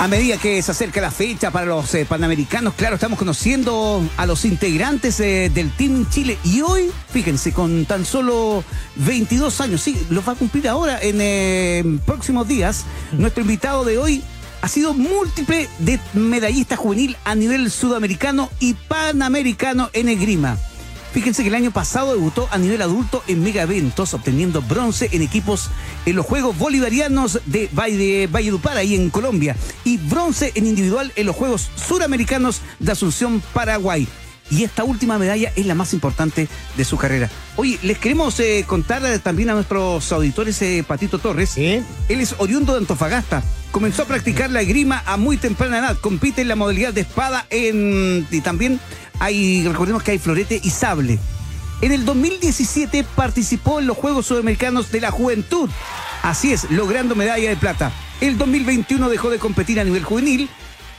A medida que se acerca la fecha para los eh, panamericanos, claro, estamos conociendo a los integrantes eh, del Team Chile. Y hoy, fíjense, con tan solo 22 años, sí, los va a cumplir ahora en eh, próximos días. Nuestro invitado de hoy ha sido múltiple de medallista juvenil a nivel sudamericano y panamericano en esgrima. Fíjense que el año pasado debutó a nivel adulto en mega eventos, obteniendo bronce en equipos en los Juegos Bolivarianos de Valle, Valledupar, ahí en Colombia, y bronce en individual en los Juegos Suramericanos de Asunción, Paraguay. Y esta última medalla es la más importante de su carrera. Oye, les queremos eh, contar también a nuestros auditores, eh, Patito Torres. Él es oriundo de Antofagasta. Comenzó a practicar la esgrima a muy temprana edad. Compite en la modalidad de espada en, y también hay, recordemos que hay florete y sable. En el 2017 participó en los Juegos Sudamericanos de la Juventud. Así es, logrando medalla de plata. El 2021 dejó de competir a nivel juvenil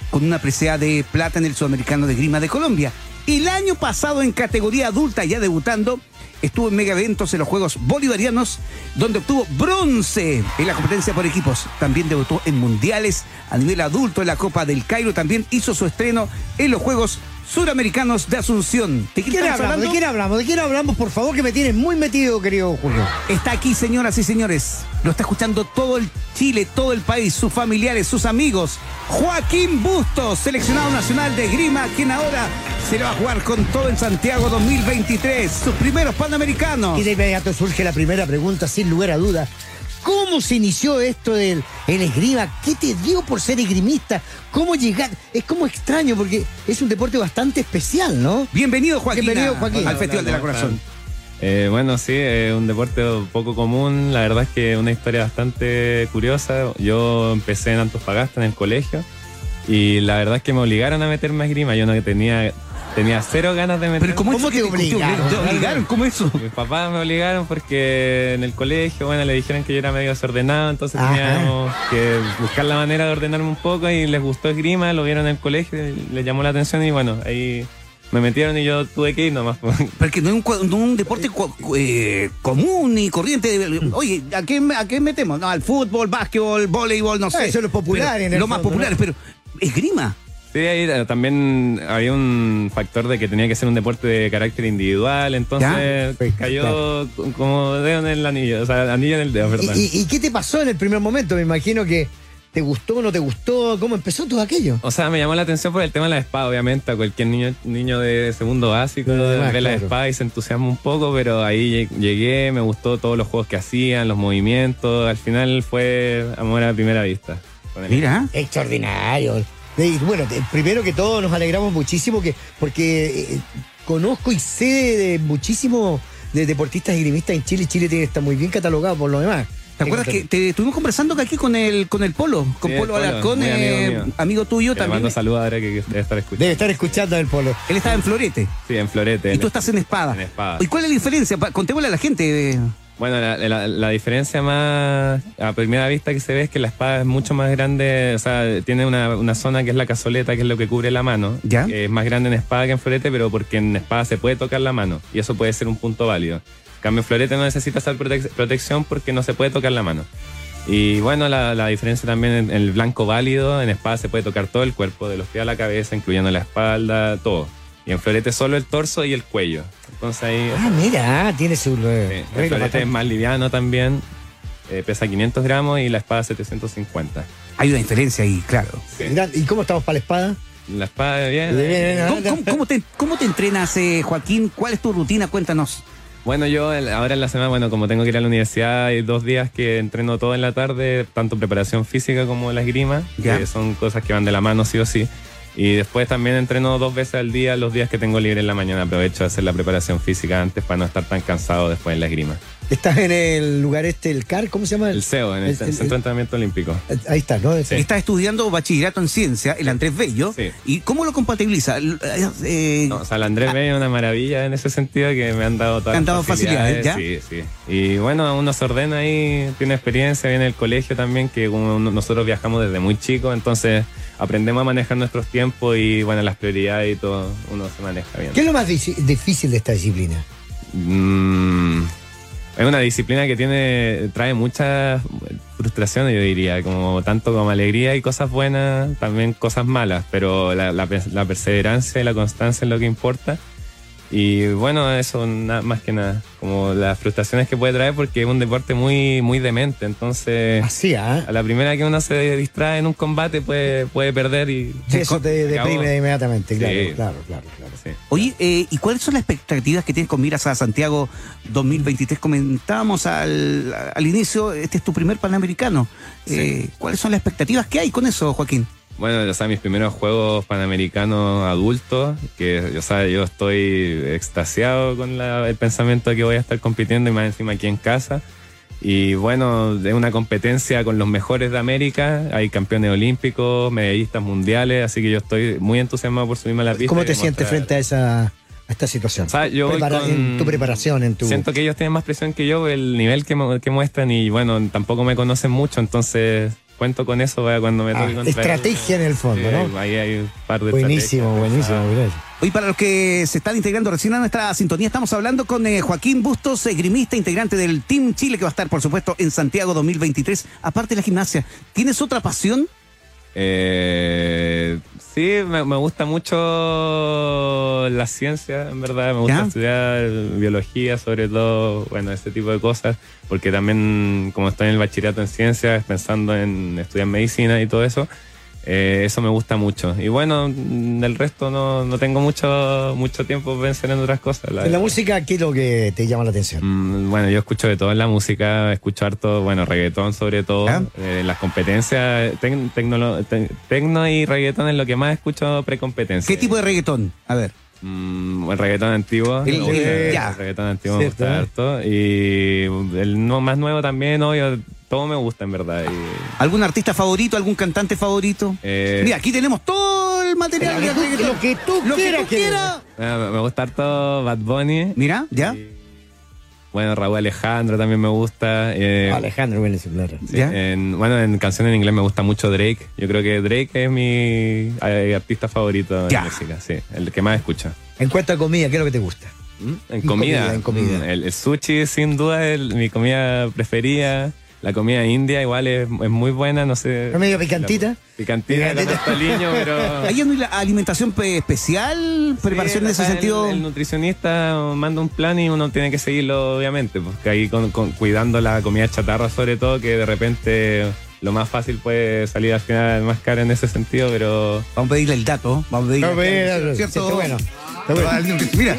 con una presea de plata en el Sudamericano de Grima de Colombia. El año pasado en categoría adulta, ya debutando, estuvo en mega eventos en los Juegos Bolivarianos, donde obtuvo bronce en la competencia por equipos. También debutó en mundiales a nivel adulto en la Copa del Cairo. También hizo su estreno en los Juegos Suramericanos de Asunción. ¿De quién hablamos? ¿De quién hablamos? ¿De quién hablamos? Por favor, que me tienes muy metido, querido Julio. Está aquí, señoras y señores. Lo está escuchando todo el Chile, todo el país, sus familiares, sus amigos. Joaquín Bustos, seleccionado nacional de Grima, quien ahora se lo va a jugar con todo en Santiago 2023. Sus primeros panamericanos. Y de inmediato surge la primera pregunta, sin lugar a dudas. ¿Cómo se inició esto del el esgrima? ¿Qué te dio por ser esgrimista? ¿Cómo llegar? Es como extraño porque es un deporte bastante especial, ¿no? Bienvenido, Joaquín. Bienvenido, Joaquín. Al Festival de la Corazón. Eh, bueno, sí, es un deporte poco común. La verdad es que una historia bastante curiosa. Yo empecé en Antofagasta, en el colegio, y la verdad es que me obligaron a meterme a esgrima. Yo no tenía Tenía cero ganas de meterme. ¿Pero cómo, ¿Cómo te obligaron? ¿Te obligaron? ¿Cómo eso? Mis papás me obligaron porque en el colegio, bueno, le dijeron que yo era medio desordenado, entonces teníamos que buscar la manera de ordenarme un poco y les gustó esgrima, lo vieron en el colegio, les llamó la atención y bueno, ahí me metieron y yo tuve que ir nomás. Porque no es un, un deporte eh, común y corriente. Oye, ¿a qué, ¿a qué metemos? No, al fútbol, básquetbol, voleibol, no sé. Eso es lo popular. en el lo más popular, pero esgrima. Sí, ahí también había un factor de que tenía que ser un deporte de carácter individual, entonces cayó como dedo en el anillo, o sea, anillo en el dedo, ¿verdad? ¿Y, qué te pasó en el primer momento? Me imagino que ¿Te gustó o no te gustó? ¿Cómo empezó todo aquello? O sea, me llamó la atención por el tema de la espada, obviamente. A cualquier niño, niño de segundo básico ve la espada y se entusiasma un poco, pero ahí llegué, me gustó todos los juegos que hacían, los movimientos. Al final fue amor a primera vista. Mira. Extraordinario bueno, primero que todo nos alegramos muchísimo que, porque eh, conozco y sé de, muchísimos de deportistas y grimistas en Chile. Chile tiene que estar muy bien catalogado por lo demás. ¿Te acuerdas que te estuvimos conversando aquí con el con el Polo? Con Polo Alarcón, eh, amigo, tuyo también. Mando saludos que debe estar escuchando. Debe estar escuchando el Polo. Él estaba en Florete. Sí, en Florete. Y tú estás en Espada. En Espada. ¿Y cuál es la diferencia? Contémosle a la gente. Bueno, la, diferencia más a primera vista que se ve es que la espada es mucho más grande, o sea, tiene una, zona que es la cazoleta, que es lo que cubre la mano. ¿Ya? es más grande en espada que en florete, pero porque en espada se puede tocar la mano y eso puede ser un punto válido. En cambio, florete no necesita esa protección porque no se puede tocar la mano. Y bueno, la, diferencia también en, el blanco válido, en espada se puede tocar todo el cuerpo, de los pies a la cabeza, incluyendo la espalda, todo. Y en florete solo el torso y el cuello. Entonces ahí. Ah, mira, tiene su. el florete es más liviano también. Eh, pesa 500 gramos y la espada 750. Hay una diferencia ahí, claro. ¿Y cómo estamos para la espada? La espada, bien. bien ¿Cómo, te, ¿Cómo, te, entrenas, eh, Joaquín? ¿Cuál es tu rutina? Cuéntanos. Bueno, yo ahora en la semana, bueno, como tengo que ir a la universidad, hay dos días que entreno todo en la tarde, tanto preparación física como la esgrima, que son cosas que van de la mano sí o sí. Y después también entreno dos veces al día, los días que tengo libre en la mañana. Aprovecho a hacer la preparación física antes para no estar tan cansado después en la esgrima. Estás en el lugar este, el CAR, ¿cómo se llama? El CEO, en el, Centro de Entrenamiento Olímpico. Ahí está, ¿no? Estás estudiando bachillerato en ciencia, el Andrés Bello. Sí. ¿Y cómo lo compatibiliza? Eh, o sea, el Andrés ah. Bello es una maravilla en ese sentido que me han dado todas han dado facilidades, ¿ya? Sí, sí. Y bueno, uno se ordena ahí, tiene experiencia, viene el colegio también, que nosotros viajamos desde muy chico, entonces aprendemos a manejar nuestros tiempos y bueno, las prioridades y todo, uno se maneja bien. ¿Qué es lo más difícil de esta disciplina? Mm, es una disciplina que tiene trae muchas frustraciones, yo diría, como tanto como alegría y cosas buenas, también cosas malas, pero la, la, la perseverancia y la constancia es lo que importa. Y bueno, eso na- más que nada, como las frustraciones que puede traer porque es un deporte muy, muy demente, entonces Así, ¿ah? a la primera que uno se distrae en un combate puede, puede perder y... Eso te acabó. deprime inmediatamente, claro, Sí. claro, claro, claro. Sí. Oye, eh, ¿y cuáles son las expectativas que tienes con miras a Santiago 2023? Comentábamos al, al inicio, este es tu primer Panamericano. Eh, ¿Cuáles son las expectativas que hay con eso, Joaquín? Bueno, o sea, mis primeros juegos panamericanos adultos, que o sea, yo estoy extasiado con la- el pensamiento de que voy a estar compitiendo y más encima aquí en casa. Y bueno, es una competencia con los mejores de América, hay campeones olímpicos, medallistas mundiales, así que yo estoy muy entusiasmado por subirme a la pista. ¿Cómo te sientes frente a esa a esta situación? O sea, yo voy Prepara- con- En tu preparación, en tu... Siento que ellos tienen más presión que yo, el nivel que muestran y bueno, tampoco me conocen mucho, entonces cuento con eso cuando me Ah, toque contra estrategia en el fondo, Sí, ¿no? Ahí hay un par de Buenísimo, buenísimo. Hoy para los que se están integrando recién a nuestra sintonía, estamos hablando con eh, Joaquín Bustos, esgrimista, integrante del Team Chile, que va a estar, por supuesto, en Santiago 2023. Aparte de la gimnasia, ¿tienes otra pasión? Eh, sí, me, me gusta mucho la ciencia, en verdad. Me gusta ¿Ya? estudiar biología, sobre todo, bueno, ese tipo de cosas. Porque también, como estoy en el bachillerato en ciencias, pensando en estudiar medicina y todo eso, eh, eso me gusta mucho. Y bueno, del resto no, no tengo mucho, mucho tiempo pensando en otras cosas. la En la música, ¿qué es lo que te llama la atención? Mm, Bueno, yo escucho de todo en la música, escucho harto, bueno, reggaetón sobre todo. ¿Ah? Eh, las competencias, tec- tecno y reggaetón es lo que más escucho precompetencia. ¿Qué tipo de reggaetón? A ver. Mm, el reggaetón antiguo. El- el- reggaetón antiguo me gusta harto. Y el no, más nuevo también, obvio, todo me gusta en verdad. Y, ¿Algún artista favorito, algún cantante favorito? eh, Mira, aquí tenemos todo el material que tú- lo que tú Lo que quieras, tú quieras. ah, me gusta harto Bad Bunny. Mira, ¿ya? Y, bueno, Raúl Alejandro también me gusta. eh, Alejandro buenísimo, claro. Sí, ¿Ya? en- bueno, en canciones en inglés me gusta mucho Drake. Yo creo que Drake es mi eh, artista favorito Ya. de música, sí, el que más escucha. En cuanto a comida, ¿qué es lo que te gusta? En En comida, comida, en comida. mm, El, el sushi sin duda es mi comida preferida. La comida india igual es, es muy buena, no sé. ¿No medio picantita? La- picantita, Picantita. pastoliño, pero... ¿Hay una alimentación pe- especial? ¿Preparación Sí, en ese sentido? El, el nutricionista manda un plan y uno tiene que seguirlo, obviamente, porque ahí con, con- cuidando la comida chatarra sobre todo, que de repente lo más fácil puede salir al final más caro en ese sentido, pero... Vamos a pedirle el dato. Vamos a pedirle No, pero, el dato, sí, está bueno. Está bueno. Mira,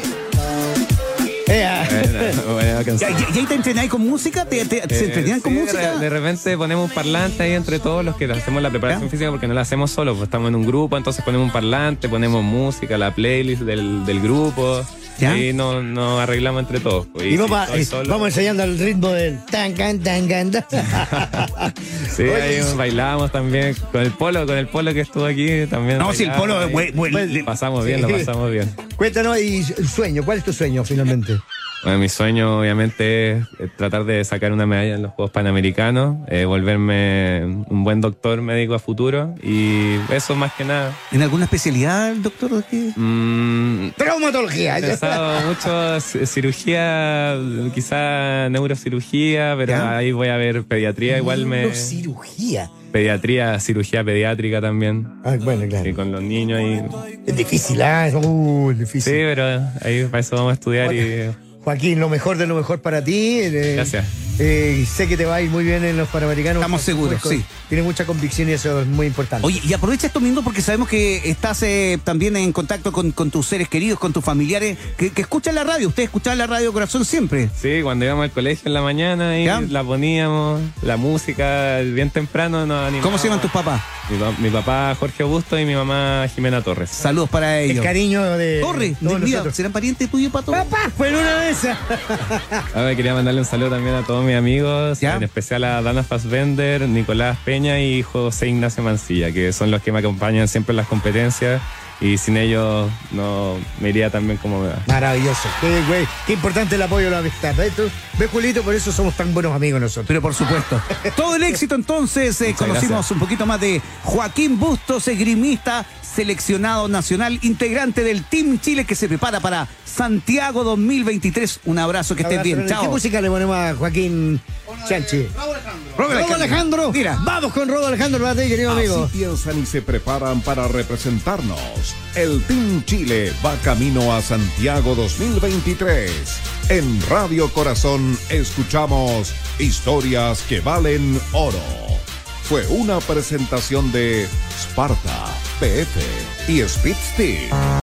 Eh, ah, Bueno, bueno, ¿ya, cansado. ya, ya ahí te entrenáis con música? ¿Te, te- se Eh, entrenan con sí, de música? De, repente ponemos un parlante ahí entre todos los que hacemos la preparación ¿Ya? física porque no la hacemos solo, pues estamos en un grupo, entonces ponemos un parlante, ponemos música, la playlist del, del grupo ¿Ya? y nos arreglamos entre todos. pues. y estoy eh, solo- vamos ensayando el ritmo del tan, can, tan, can, tan. Sí, Oye, ahí y- bailamos también con el polo, con el polo que estuvo aquí también. No, si el polo es ahí. Pasamos bien, Sí. lo pasamos bien. Cuéntanos, y el sueño, ¿cuál es tu sueño finalmente? Bueno, mi sueño obviamente es tratar de sacar una medalla en los Juegos Panamericanos, eh, volverme un buen doctor médico a futuro y eso más que nada. ¿En alguna especialidad, doctor? ¿Qué? Mm, Traumatología. he pensado mucho ci- cirugía, quizá neurocirugía, pero ¿Ya? ahí voy a ver pediatría, igual me... cirugía. Pediatría, cirugía pediátrica también. Ah, bueno, claro. Sí, con los niños y... Es difícil, ¿ah? Es muy Sí, difícil. pero ahí para eso vamos a estudiar y... Joaquín, lo mejor de lo mejor para ti. eh, Gracias. eh, sé que te va a ir muy bien en los Panamericanos. Estamos seguros, sí. Tienes mucha convicción y eso es muy importante. Oye, y aprovecha estos minutos porque sabemos que estás eh, también en contacto con, con tus seres queridos, con tus familiares, que, que escuchan la radio. Ustedes escuchan la radio Corazón siempre. Sí, cuando íbamos al colegio en la mañana y ¿Ya? la poníamos, la música bien temprano nos. ¿Cómo se llaman tus papás? Mi, pa- mi papá Jorge Augusto y mi mamá Jimena Torres. Saludos para el ellos. cariño de Torre, todos de-. ¿serán parientes tuyos, Pato? Papá, fue en una Ahora quería mandarle un saludo también a todos mis amigos, ¿Ya? en especial a Dana Fassbender, Nicolás Peña y José Ignacio Mancilla, que son los que me acompañan siempre en las competencias y sin ellos no me iría tan bien como me va. Maravilloso. Qué, güey, qué importante el apoyo de la amistad. ¿Ves, Julito? Por eso somos tan buenos amigos nosotros. Pero por supuesto. Todo el éxito entonces. eh, conocimos gracias. un poquito más de Joaquín Bustos, esgrimista, seleccionado nacional, integrante del Team Chile que se prepara para Santiago 2023. Un abrazo, que estés bien. ¿Qué Chao. música le ponemos a Joaquín Chanchi? Robo Rodo Alejandro. Mira. Vamos con Rodo Alejandro, ti, querido amigo. Así piensan y se preparan para representarnos. El Team Chile va camino a Santiago 2023. En Radio Corazón escuchamos historias que valen oro. Fue una presentación de Sparta, PF y Speed Steel.